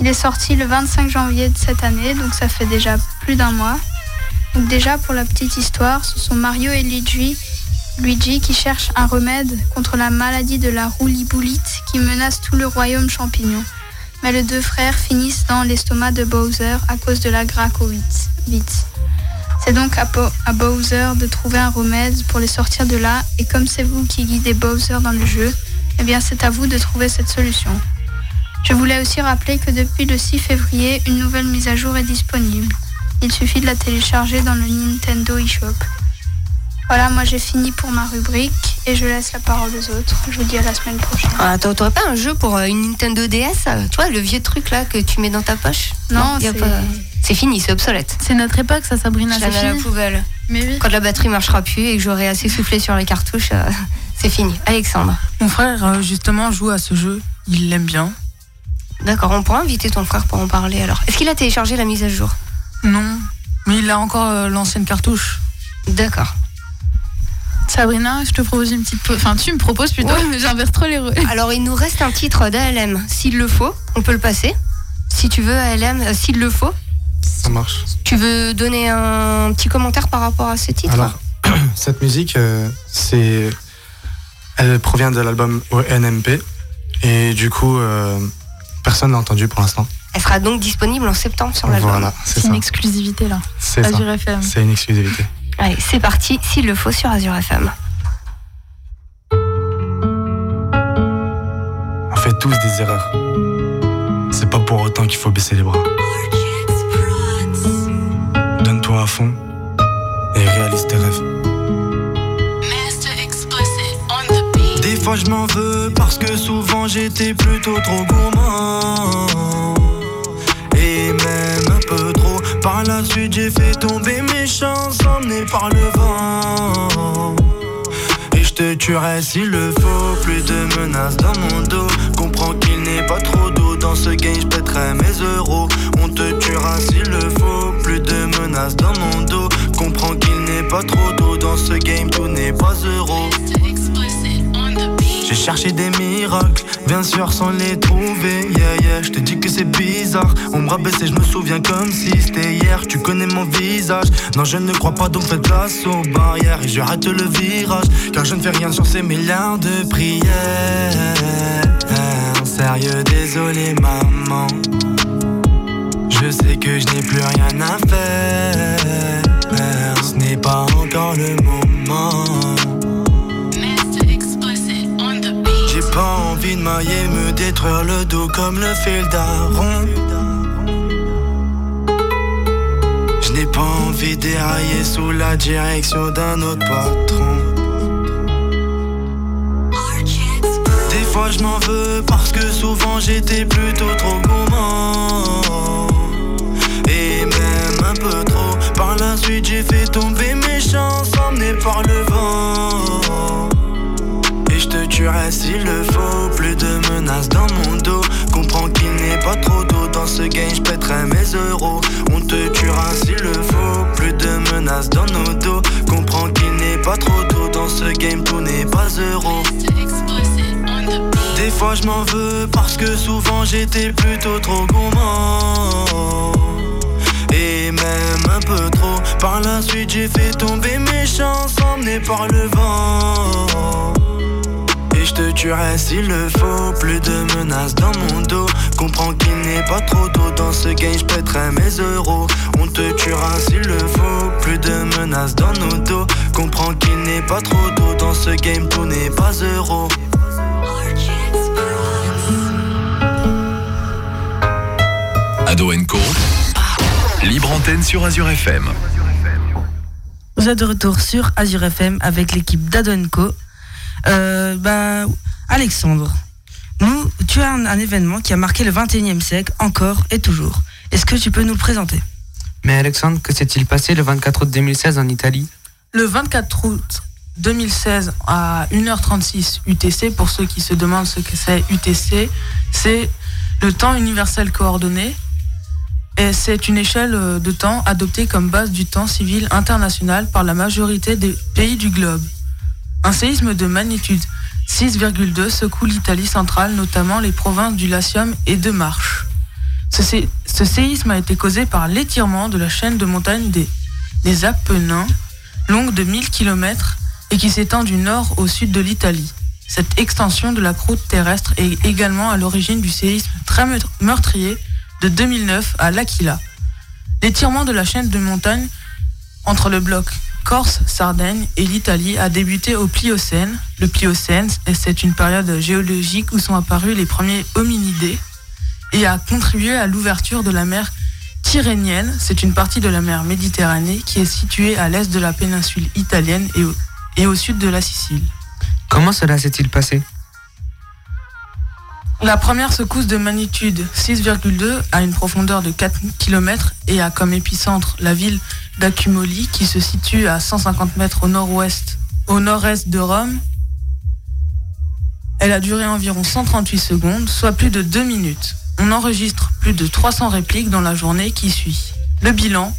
Il est sorti le 25 janvier de cette année, donc ça fait déjà plus d'un mois. Donc déjà pour la petite histoire, ce sont Mario et Luigi, Luigi qui cherche un remède contre la maladie de la rouliboulite qui menace tout le royaume champignon. Mais les deux frères finissent dans l'estomac de Bowser à cause de la gracovite. C'est donc à Bowser de trouver un remède pour les sortir de là et comme c'est vous qui guidez Bowser dans le jeu, eh bien c'est à vous de trouver cette solution. Je voulais aussi rappeler que depuis le 6 février, une nouvelle mise à jour est disponible. Il suffit de la télécharger dans le Nintendo eShop. Voilà, moi j'ai fini pour ma rubrique et je laisse la parole aux autres. Je vous dis à la semaine prochaine. Ah, t'aurais pas un jeu pour euh, une Nintendo DS euh, Tu vois, le vieux truc là que tu mets dans ta poche? Non, c'est- pas- c'est fini, c'est obsolète. C'est notre époque, ça, Sabrina. Je la c'est mets à la fini. poubelle. Mais oui. Quand la batterie marchera plus et que j'aurai assez soufflé sur les cartouches, euh, c'est fini. Alexandre. Mon frère, justement, joue à ce jeu. Il l'aime bien. D'accord, on pourra inviter ton frère pour en parler alors. Est-ce qu'il a téléchargé la mise à jour? Non, mais il a encore euh, l'ancienne cartouche. D'accord. Sabrina, je te propose une petite. Enfin, tu me proposes plutôt, Ouais. mais j'inverse trop les rôles. Alors, il nous reste un titre d'ALM. S'il le faut, on peut le passer. Si tu veux, ALM, euh, s'il le faut. Ça marche. Tu veux donner un petit commentaire par rapport à ce titre? Alors, cette musique, euh, c'est, elle provient de l'album NMP et du coup, euh, personne l'a entendu pour l'instant. Elle sera donc disponible en septembre sur l'album. Voilà, c'est une exclusivité là. C'est ça. Azure FM. C'est une exclusivité. Allez, c'est parti, s'il le faut, sur Azure FM. On fait tous des erreurs. C'est pas pour autant qu'il faut baisser les bras. Donne-toi à fond et réalise tes rêves. Des fois je m'en veux parce que souvent j'étais plutôt trop gourmand Par la suite j'ai fait tomber mes chances emmenées par le vent. Et je te tuerai s'il le faut. Plus de menaces dans mon dos. Comprends qu'il n'est pas trop d'eau. Dans ce game je pèterai mes euros. On te tuera s'il le faut. Plus de menaces dans mon dos. Comprends qu'il n'est pas trop d'eau. Dans ce game tout n'est pas euro j'ai cherché des miracles, bien sûr sans les trouver. Yeah, yeah, je te dis que c'est bizarre. On me rabaisse et je me souviens comme si c'était hier. Tu connais mon visage. Non, je ne crois pas donc faites place aux barrières. Et je le virage, car je ne fais rien sur ces milliards de prières. Sérieux, désolé, maman. Je sais que je n'ai plus rien à faire. Ce n'est pas encore le moment. Mailler, me détruire le dos comme le fil d'Aaron. Je n'ai pas envie d'érailler sous la direction d'un autre patron. Des fois je m'en veux parce que souvent j'étais plutôt trop gourmand. Et même un peu trop. Par la suite j'ai fait tomber mes chances emmenées par le vent. Te tuerai s'il le faut Plus de menaces dans mon dos. Comprends qu'il n'est pas trop d'eau Dans ce game je pèterai mes euros. On te tuera s'il le faut Plus de menaces dans nos dos. Comprends qu'il n'est pas trop d'eau Dans ce game tout n'est pas euro Des fois je m'en veux Parce que souvent j'étais plutôt trop gourmand. Et même un peu trop. Par la suite j'ai fait tomber mes chances Emmenées par le vent je te tuerai s'il le faut Plus de menaces dans mon dos Comprends qu'il n'est pas trop tôt Dans ce game je pèterai mes euros On te tuera s'il le faut Plus de menaces dans nos dos Comprends qu'il n'est pas trop tôt Dans ce game tout n'est pas euro Ado Co. Libre antenne sur Azure FM. Vous êtes de retour sur Azure FM avec l'équipe d'Adonco. Euh, bah, Alexandre, nous, tu as un, un événement qui a marqué le 21e siècle encore et toujours. Est-ce que tu peux nous le présenter? Mais Alexandre, que s'est-il passé le 24 août 2016 en Italie? Le 24 août 2016 à 1h36 UTC, pour ceux qui se demandent ce que c'est UTC, c'est le temps universel coordonné. Et c'est une échelle euh, de temps adoptée comme base du temps civil international par la majorité des pays du globe. Un séisme de magnitude 6,2 secoue l'Italie centrale, notamment les provinces du Latium et de Marche. Ce, sé- ce séisme a été causé par l'étirement de la chaîne de montagnes des, Apennins, longue de 1000 km, et qui s'étend du nord au sud de l'Italie. Cette extension de la croûte terrestre est également à l'origine du séisme très meurtr- meurtrier de 2009 à L'Aquila. L'étirement de la chaîne de montagnes entre le bloc Corse-Sardaigne et l'Italie a débuté au Pliocène. Le Pliocène, c'est une période géologique où sont apparus les premiers hominidés et a contribué à l'ouverture de la mer Tyrrhénienne. C'est une partie de la mer Méditerranée qui est située à l'est de la péninsule italienne et au, et au sud de la Sicile. Comment cela s'est-il passé? La première secousse de magnitude 6,2 à une profondeur de 4 km et a comme épicentre la ville d'Accumoli qui se situe à 150 mètres au nord-ouest, au nord-est de Rome. Elle a duré environ 138 secondes, soit plus de 2 minutes. On enregistre plus de 300 répliques dans la journée qui suit. Le bilan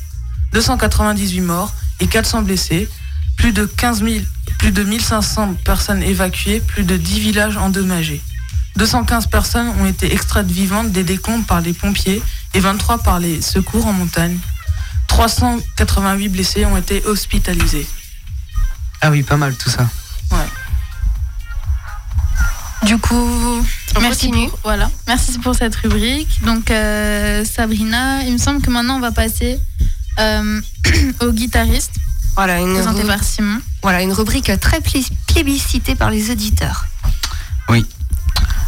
298 morts et 400 blessés, plus de 15 000, plus de 1500 personnes évacuées, plus de 10 villages endommagés. 215 personnes ont été extraites vivantes des décombres par les pompiers et 23 par les secours en montagne. 388 blessés ont été hospitalisés. Ah oui, pas mal tout ça. Du coup, On merci continue. pour, voilà, merci pour cette rubrique. Donc euh, Sabrina, il me semble que maintenant on va passer euh, au guitariste. Voilà, une, présenté par Simon. voilà, une rubrique très plébiscitée par les auditeurs. Oui.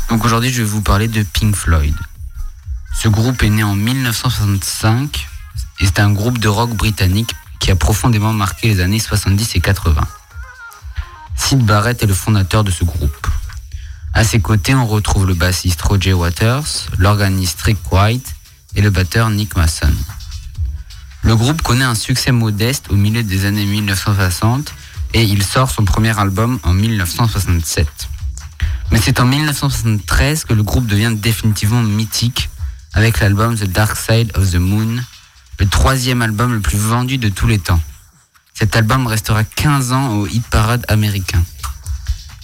Donc aujourd'hui, je vais vous parler de Pink Floyd. Ce groupe est né en 1965 et c'est un groupe de rock britannique qui a profondément marqué les années 70 et 80. Sid Barrett est le fondateur de ce groupe. À ses côtés, on retrouve le bassiste Roger Waters, l'organiste Rick White et le batteur Nick Mason. Le groupe connaît un succès modeste au milieu des années 1960 et il sort son premier album en 1967. Mais c'est en 1973 que le groupe devient définitivement mythique avec l'album The Dark Side of the Moon, le troisième album le plus vendu de tous les temps. Cet album restera 15 ans au hit parade américain.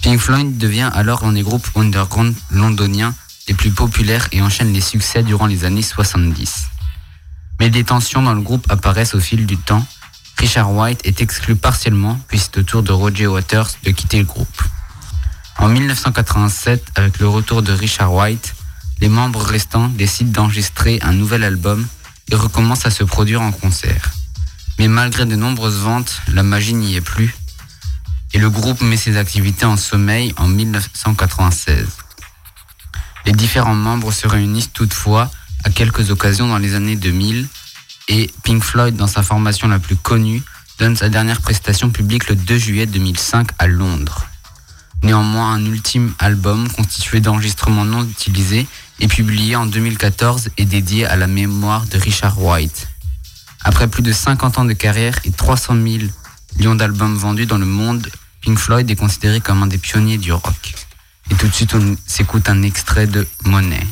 Pink Floyd devient alors un des groupes underground londoniens les plus populaires et enchaîne les succès durant les années 70. Mais des tensions dans le groupe apparaissent au fil du temps. Richard White est exclu partiellement, puis c'est au tour de Roger Waters de quitter le groupe. En 1987, avec le retour de Richard White, les membres restants décident d'enregistrer un nouvel album et recommencent à se produire en concert. Mais malgré de nombreuses ventes, la magie n'y est plus et le groupe met ses activités en sommeil en 1996. Les différents membres se réunissent toutefois à quelques occasions dans les années 2000 et Pink Floyd, dans sa formation la plus connue, donne sa dernière prestation publique le 2 juillet 2005 à Londres. Néanmoins, un ultime album constitué d'enregistrements non utilisés est publié en 2014 et dédié à la mémoire de Richard White. Après plus de 50 ans de carrière et 300 000 millions d'albums vendus dans le monde, Pink Floyd est considéré comme un des pionniers du rock. Et tout de suite, on s'écoute un extrait de Monet.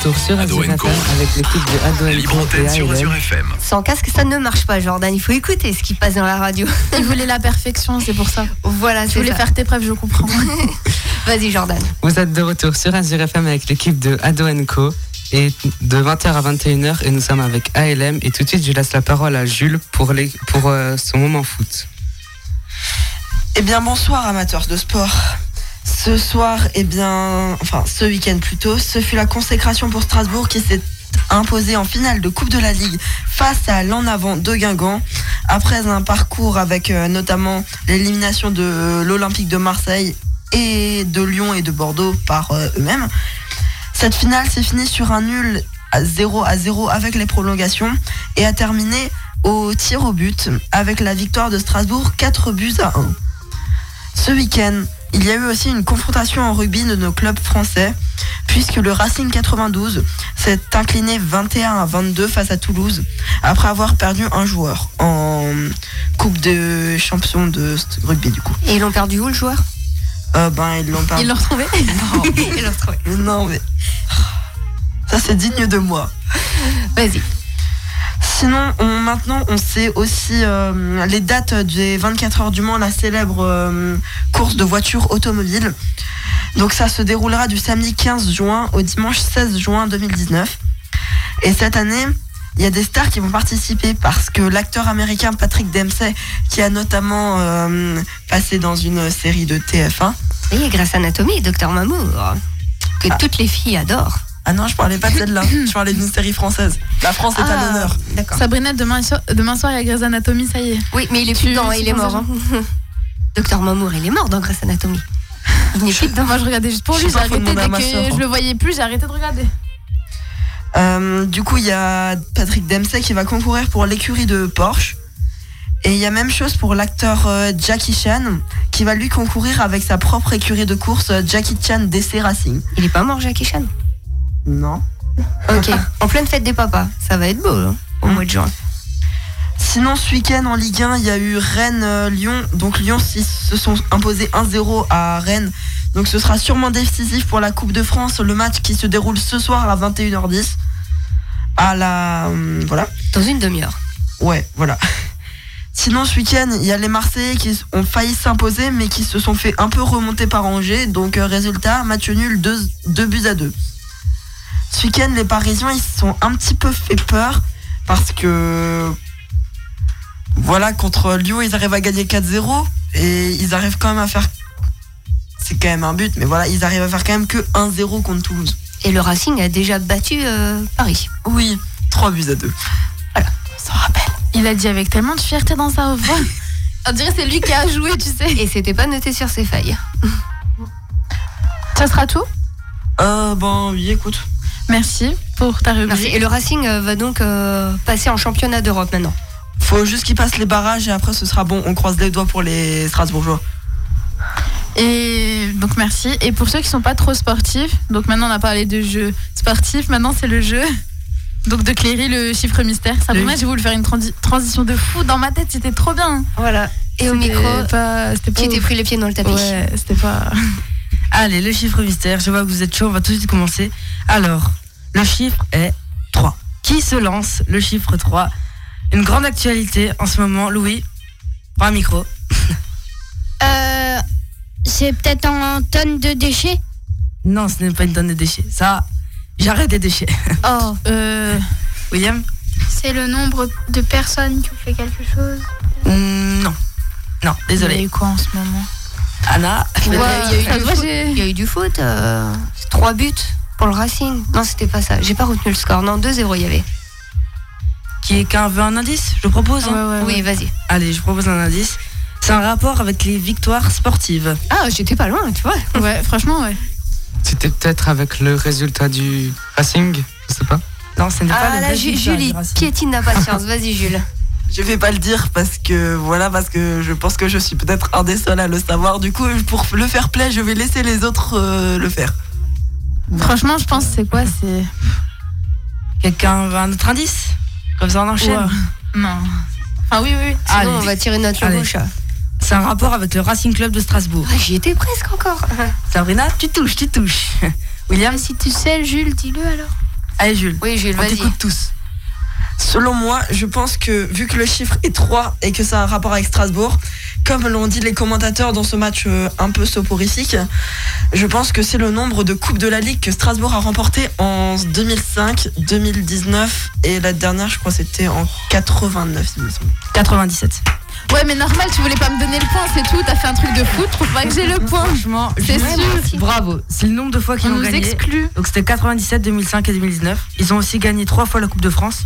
Retour sur Azure FM avec l'équipe de Ado Libre antenne sur Azure FM. Sans casque, ça ne marche pas, Jordan. Il faut écouter ce qui passe dans la radio. Il voulait la perfection, c'est pour ça. Voilà, Tu voulais ça. faire tes preuves, je comprends. Vas-y, Jordan. Vous êtes de retour sur Azure FM avec l'équipe de Ado Co. Et de 20h à 21h, et nous sommes avec ALM. Et tout de suite, je laisse la parole à Jules pour, les, pour euh, son moment foot. Eh bien, bonsoir amateurs de sport. Ce soir, eh bien, enfin, ce week-end plutôt, ce fut la consécration pour Strasbourg qui s'est imposé en finale de Coupe de la Ligue face à l'en avant de Guingamp. Après un parcours avec euh, notamment l'élimination de l'Olympique de Marseille et de Lyon et de Bordeaux par euh, eux-mêmes. Cette finale s'est finie sur un nul à 0 à 0 avec les prolongations et a terminé au tir au but avec la victoire de Strasbourg 4 buts à 1. Ce week-end, il y a eu aussi une confrontation en rugby de nos clubs français, puisque le Racing 92 s'est incliné 21 à 22 face à Toulouse, après avoir perdu un joueur en Coupe de champion de rugby du coup. Et ils l'ont perdu où le joueur? Euh, ben, ils l'ont perdu. Ils l'ont retrouvé? Non, ils l'ont retrouvé. Non, mais. Ça, c'est digne de moi. Vas-y. Sinon, on- maintenant, on sait aussi euh, les dates des 24 heures du Mans, la célèbre euh, course de voitures automobiles. Donc, ça se déroulera du samedi 15 juin au dimanche 16 juin 2019. Et cette année, il y a des stars qui vont participer parce que l'acteur américain Patrick Dempsey, qui a notamment euh, passé dans une série de TF1. Oui, grâce à Anatomie, Docteur Mamour, que toutes les filles adorent. Ah non, je parlais pas de celle-là. je parlais d'une série française. La France est à Ah, l'honneur. D'accord. Sabrina, demain, soir- demain soir, il y a Grey's Anatomy, ça y est. Oui, mais il est Tu- plus dedans, il est mort. hein. Docteur Mamour, il est mort dans Grâce Anatomie. Il n'est plus dedans. Moi, je regardais juste pour lui, j'ai arrêté dès que je le voyais plus, j'ai arrêté de regarder. Euh, du coup, il y a Patrick Dempsey qui va concourir pour l'écurie de Porsche. Et il y a même chose pour l'acteur euh, Jackie Chan qui va lui concourir avec sa propre écurie de course euh, Jackie Chan DC Racing. Il est pas mort, Jackie Chan? Non. Ok. en pleine fête des papas. Ça va être beau, hein, au mois de juin. Sinon, ce week-end en Ligue 1, il y a eu Rennes-Lyon. Donc Lyon se sont imposés 1-0 à Rennes. Donc ce sera sûrement décisif pour la Coupe de France, le match qui se déroule ce soir à 21h10. À la. hum, voilà. Dans une demi-heure. Ouais, voilà. Sinon, ce week-end, il y a les Marseillais qui ont failli s'imposer, mais qui se sont fait un peu remonter par Angers. Donc, euh, résultat, match nul, 2 buts à 2. Ce week-end, les Parisiens, ils se sont un petit peu fait peur parce que. Voilà, contre Lyon, ils arrivent à gagner 4-0 et ils arrivent quand même à faire. C'est quand même un but, mais voilà, ils arrivent à faire quand même que 1-0 contre Toulouse. Et le Racing a déjà battu euh, Paris. Oui, 3 buts à 2. Ça rappelle. Il a dit avec tellement de fierté dans sa voix. On dirait que c'est lui qui a joué, tu sais. Et c'était pas noté sur ses feuilles. Ça sera tout? Euh, bon, oui, écoute. Merci pour ta rubrique. Merci. Et le Racing euh, va donc euh, passer en championnat d'Europe maintenant. Faut juste qu'ils passent les barrages et après ce sera bon. On croise les doigts pour les Strasbourgeois. Et donc merci. Et pour ceux qui sont pas trop sportifs, donc maintenant on a parlé de jeux sportifs, maintenant c'est le jeu. Donc de Cléry, le chiffre mystère. Sabrina, Le- j'ai voulu faire une transi- transition de fou dans ma tête, c'était trop bien. Voilà. Et au micro, pas, c'était pas tu t'es pris les pieds dans le tapis. Ouais, c'était pas. Allez, le chiffre mystère, je vois que vous êtes chaud, on va tout de suite commencer. Alors, le chiffre est 3. Qui se lance Le chiffre 3. Une grande actualité en ce moment, Louis. Prends un micro. Euh, c'est peut-être en tonnes de déchets? Non, ce n'est pas une tonne de déchets. Ça, j'arrête des déchets. Oh. Euh, William? C'est le nombre de personnes qui ont fait quelque chose? Hmm, Non. Non, Il y a désolé. eu quoi en ce moment? Anna Ouais, il y a eu Ça du se voit, foot. j'ai- Il y a eu du foot. euh, Trois buts pour le Racing. Non, c'était pas ça. J'ai pas retenu le score. Non, 2-0 il y avait. Qui est qu'un veut un indice Je propose. hein. oui, vas-y. Allez, je propose un indice. C'est un rapport avec les victoires sportives. Ah, j'étais pas loin, tu vois. Ouais, franchement, ouais. C'était peut-être avec le résultat du Racing Je sais pas. Non, ce n'est pas Ah le là, victoire Julie, piétine d'impatience. Vas-y, Jules. Je vais pas le dire parce que voilà parce que je pense que je suis peut-être un des seuls à le savoir. Du coup, pour le faire play, je vais laisser les autres euh, le faire. Franchement, je pense c'est quoi C'est. Quelqu'un veut un autre indice Comme ça, on enchaîne. Ouais. Non. Enfin, oui, oui. Sinon, Allez. on va tirer notre Allez. bouche. C'est un rapport avec le Racing Club de Strasbourg. Ah, J'y étais presque encore. Sabrina, tu touches, tu touches. William Si tu sais, Jules, dis-le alors. Allez, Jules. Oui, Jules, On vas-y. t'écoute tous. Selon moi, je pense que vu que le chiffre est 3 et que ça a un rapport avec Strasbourg, comme l'ont dit les commentateurs dans ce match euh, un peu soporifique, je pense que c'est le nombre de Coupes de la Ligue que Strasbourg a remporté en 2005, 2019 et la dernière, je crois, c'était en 89, il me semble. 97. Ouais, mais normal, tu voulais pas me donner le point, c'est tout. T'as fait un truc de foot, trouve pas que j'ai le point. Franchement, c'est sûr. Bravo. C'est le nombre de fois qu'ils On ont nous gagné. exclut. Donc c'était 97, 2005 et 2019. Ils ont aussi gagné trois fois la Coupe de France.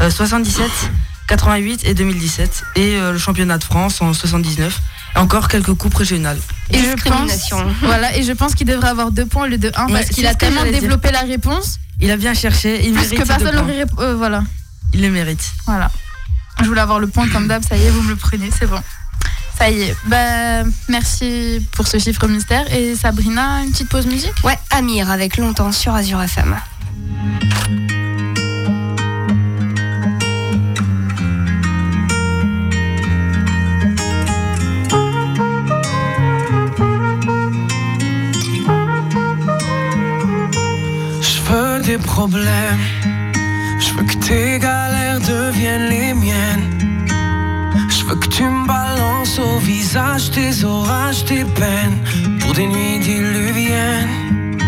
euh, 77, 88 et 2017. Et euh, le championnat de France en 79. Et encore quelques coupes régionales. Et je pense, voilà, et je pense qu'il devrait avoir deux points au lieu de un Ouais, parce qu'il a tellement dire. développé la réponse Il a bien cherché. Il plus mérite que personne rép- euh, voilà, Il les mérite. voilà. Je voulais avoir le point comme d'hab, ça y est, vous me le prenez, c'est bon. Ça y est. Bah, merci pour ce chiffre mystère. Et Sabrina, une petite pause musique? Ouais, Amir avec longtemps sur Azure FM. Je veux que tes galères deviennent les miennes. Je veux que tu me balances au visage tes orages, tes peines pour des nuits diluviennes.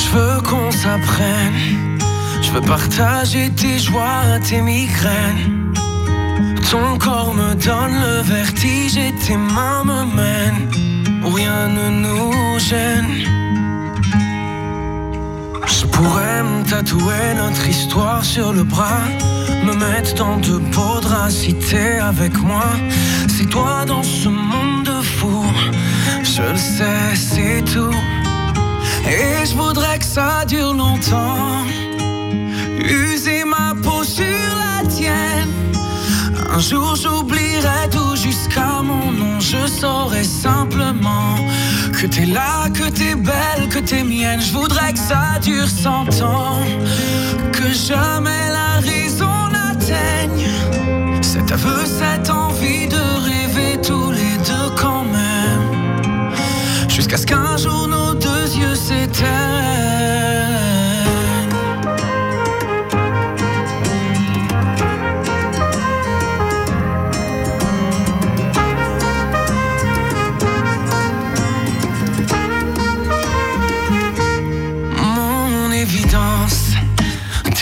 Je veux qu'on s'apprenne. Je veux partager tes joies, tes migraines. Ton corps me donne le vertige et tes mains me mènent rien ne nous gêne. Je pourrais me tatouer notre histoire sur le bras, me mettre dans de beaux draps avec moi. C'est toi dans ce monde de fous, je le sais, c'est tout. Et je voudrais que ça dure longtemps, user ma peau sur la tienne. Un jour j'oublierai tout jusqu'à mon nom, je saurai simplement que t'es là, que t'es belle, que t'es mienne. Je voudrais que ça dure cent ans, que jamais la raison n'atteigne cet aveu, cette envie de rêver tous les deux quand même, jusqu'à ce qu'un jour nos deux yeux s'éteignent.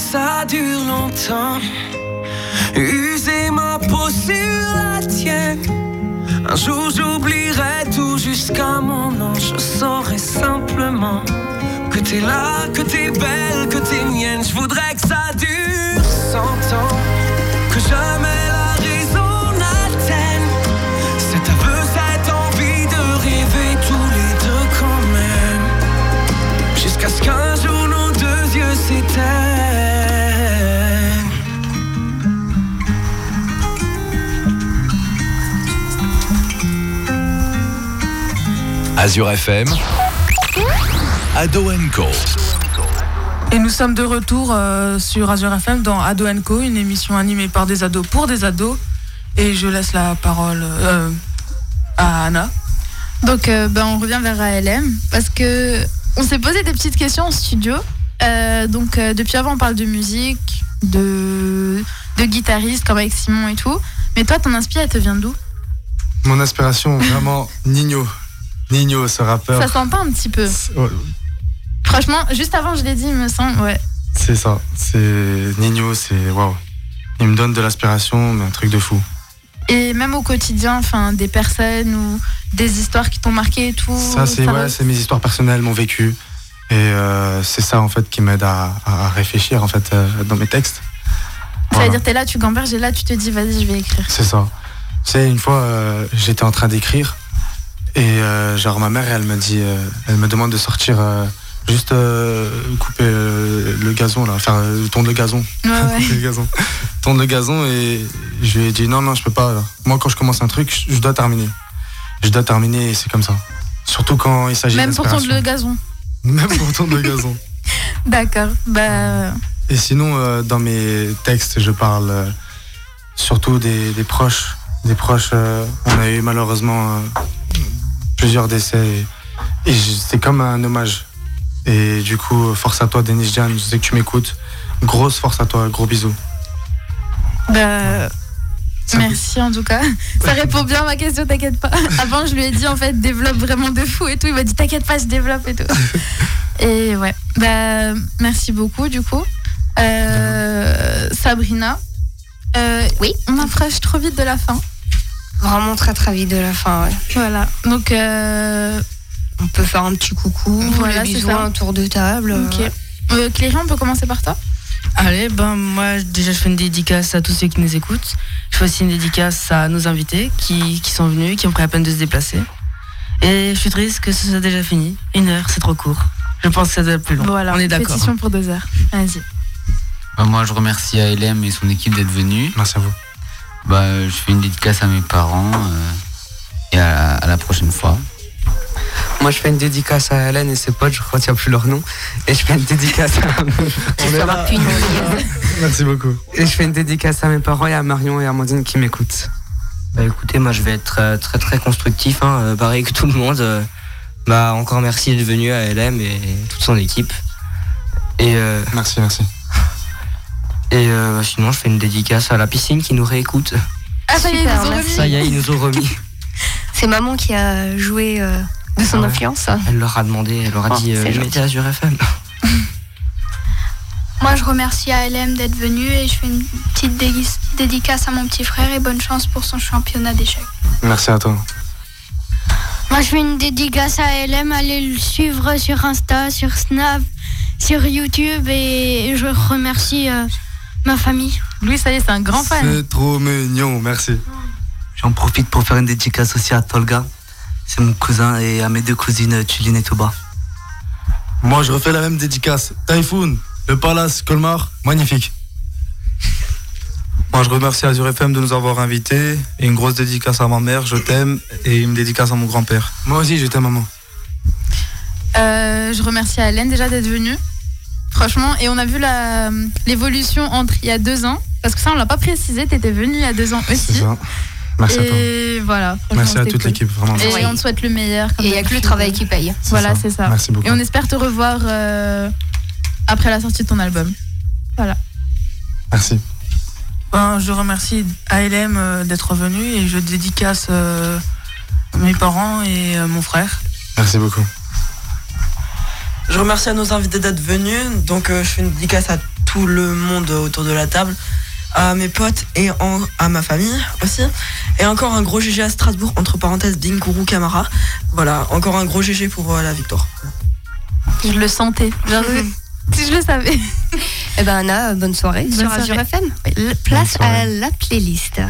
Que ça dure longtemps. User ma peau sur la tienne. Un jour j'oublierai tout jusqu'à mon nom. Je saurai simplement que t'es là, que t'es belle, que t'es mienne. Je voudrais que ça dure cent ans. Azure FM, Ado Co. Et nous sommes de retour euh, sur Azure FM dans Ado Co, une émission animée par des ados pour des ados. Et je laisse la parole euh, à Anna. Donc, euh, ben, on revient vers ALM parce que on s'est posé des petites questions en studio Euh, donc, euh, depuis avant, on parle de musique, de, de guitariste, comme avec Simon et tout. Mais toi, ton inspiration, elle te vient d'où? Mon inspiration, vraiment, Nino. Nino, ce rappeur. Ça s'entend un petit peu. Ouais, Franchement, juste avant, je l'ai dit, il me semble. Ouais. C'est ça. C'est Nino, c'est waouh. Il me donne de l'aspiration, mais un truc de fou. Et même au quotidien, enfin, des personnes ou des histoires qui t'ont marqué et tout. Ça, c'est ouais, c'est mes histoires personnelles, mon vécu. Et euh, c'est ça, en fait, qui m'aide à, à réfléchir, en fait, euh, dans mes textes. Ça veut dire, t'es là, tu gamberges et là, tu te dis, vas-y, je vais écrire. C'est ça. Tu sais, une fois, euh, j'étais en train d'écrire et euh, genre ma mère, elle me dit, euh, elle me demande de sortir euh, juste couper le gazon là, faire tourner le gazon, Ouais, ouais. Le gazon, tourner le gazon et je lui ai dit non non je peux pas. là. Moi quand je commence un truc, je, dois terminer. Je dois terminer et c'est comme ça. Surtout quand il s'agit Même pour tourner le gazon. Même pour tourner le gazon. D'accord. Bah, Et sinon, euh, dans mes textes, je parle euh, surtout des, des proches. Des proches, euh, on a eu malheureusement plusieurs décès. Et, c'est comme un hommage. Et du coup, force à toi, Denis Jan. Je sais que tu m'écoutes. Grosse force à toi, gros bisous. bah, merci en tout cas. Ça répond bien à ma question, t'inquiète pas. Avant, je lui ai dit, en fait, développe vraiment de fou et tout. Il m'a dit, t'inquiète pas, je développe et tout. Et ouais, bah, merci beaucoup du coup. Euh, Sabrina. oui. On approche trop vite de la fin. Vraiment très très vite de la fin, ouais. Voilà. Donc, euh, on peut faire un petit coucou, Voilà, le c'est bisou, ça. un tour de table. Ok. Euh, Cléry, on peut commencer par toi? Allez, ben moi déjà je fais une dédicace à tous ceux qui nous écoutent. Je fais aussi une dédicace à nos invités qui, qui sont venus, qui ont pris la peine de se déplacer. Et je suis triste que ce soit déjà fini. Une heure, c'est trop court. Je pense que ça doit être plus long. Voilà, On est d'accord. pétition pour deux heures. Vas-y. Bah, moi, je remercie ALM et son équipe d'être venus. Merci à vous. Bah, euh, je fais une dédicace à mes parents euh, et à, à la prochaine fois. Moi, je fais une dédicace à Hélène et ses potes, je retiens plus leur nom. Et je fais une dédicace à. On est là. Merci beaucoup. Et je fais une dédicace à mes parents et à Marion et à Amandine qui m'écoutent. Bah écoutez, moi je vais être euh, très très constructif, hein, euh, pareil que tout le monde. euh, bah encore merci d'être venu à LM et toute son équipe. Et euh, merci, merci. Et euh, bah, sinon je fais une dédicace à la piscine qui nous réécoute. Ah, ça y est, ils Super, nous ont remis. Ça y est, ils nous ont remis. C'est maman qui a joué euh, de son Ah ouais. influence. Elle leur a demandé, elle leur a Oh, dit, euh, mettais Azure FM. Moi, je remercie ALM d'être venu et je fais une petite dédicace à mon petit frère et bonne chance pour son championnat d'échecs. Merci à toi. Moi, je fais une dédicace à LM. Allez le suivre sur Insta, sur Snap, sur YouTube. Et je remercie euh, ma famille. Louis, ça y est, c'est un grand fan. C'est trop mignon, merci. J'en profite pour faire une dédicace aussi à Tolga. C'est mon cousin et à mes deux cousines Tuline et Touba. Moi, je refais la même dédicace. Typhoon, le Palace, Colmar, magnifique. Moi, je remercie Azure FM de nous avoir invités. Et une grosse dédicace à ma mère, je t'aime. Et une dédicace à mon grand-père. Moi aussi, je t'aime, maman. Euh, je remercie Hélène déjà d'être venue. Franchement, et on a vu la- l'évolution entre il y a deux ans. Parce que ça, on l'a pas précisé, t'étais venue il y a deux ans aussi. C'est ça. Merci à toi. et voilà. Merci à toute cool. l'équipe, vraiment. Et merci. on te souhaite le meilleur. comme Et il y a que le travail qui paye. Voilà, ça. c'est ça. Merci beaucoup. Et on espère te revoir euh, après la sortie de ton album. Voilà. Merci. Ben, je remercie ALM euh, d'être venu et je dédicace euh, mes parents et euh, mon frère. Merci beaucoup. Je remercie à nos invités d'être venus. Donc, euh, je fais une dédicace à tout le monde autour de la table, à mes potes et en- à ma famille aussi. Et encore un gros GG à Strasbourg, entre parenthèses, Dinkourou Camara. Voilà, encore un gros GG pour euh, la victoire. Je le sentais. Si je le savais. Eh ben Anna, bonne soirée Bonne sur soirée. Azure FM. Place à la playlist.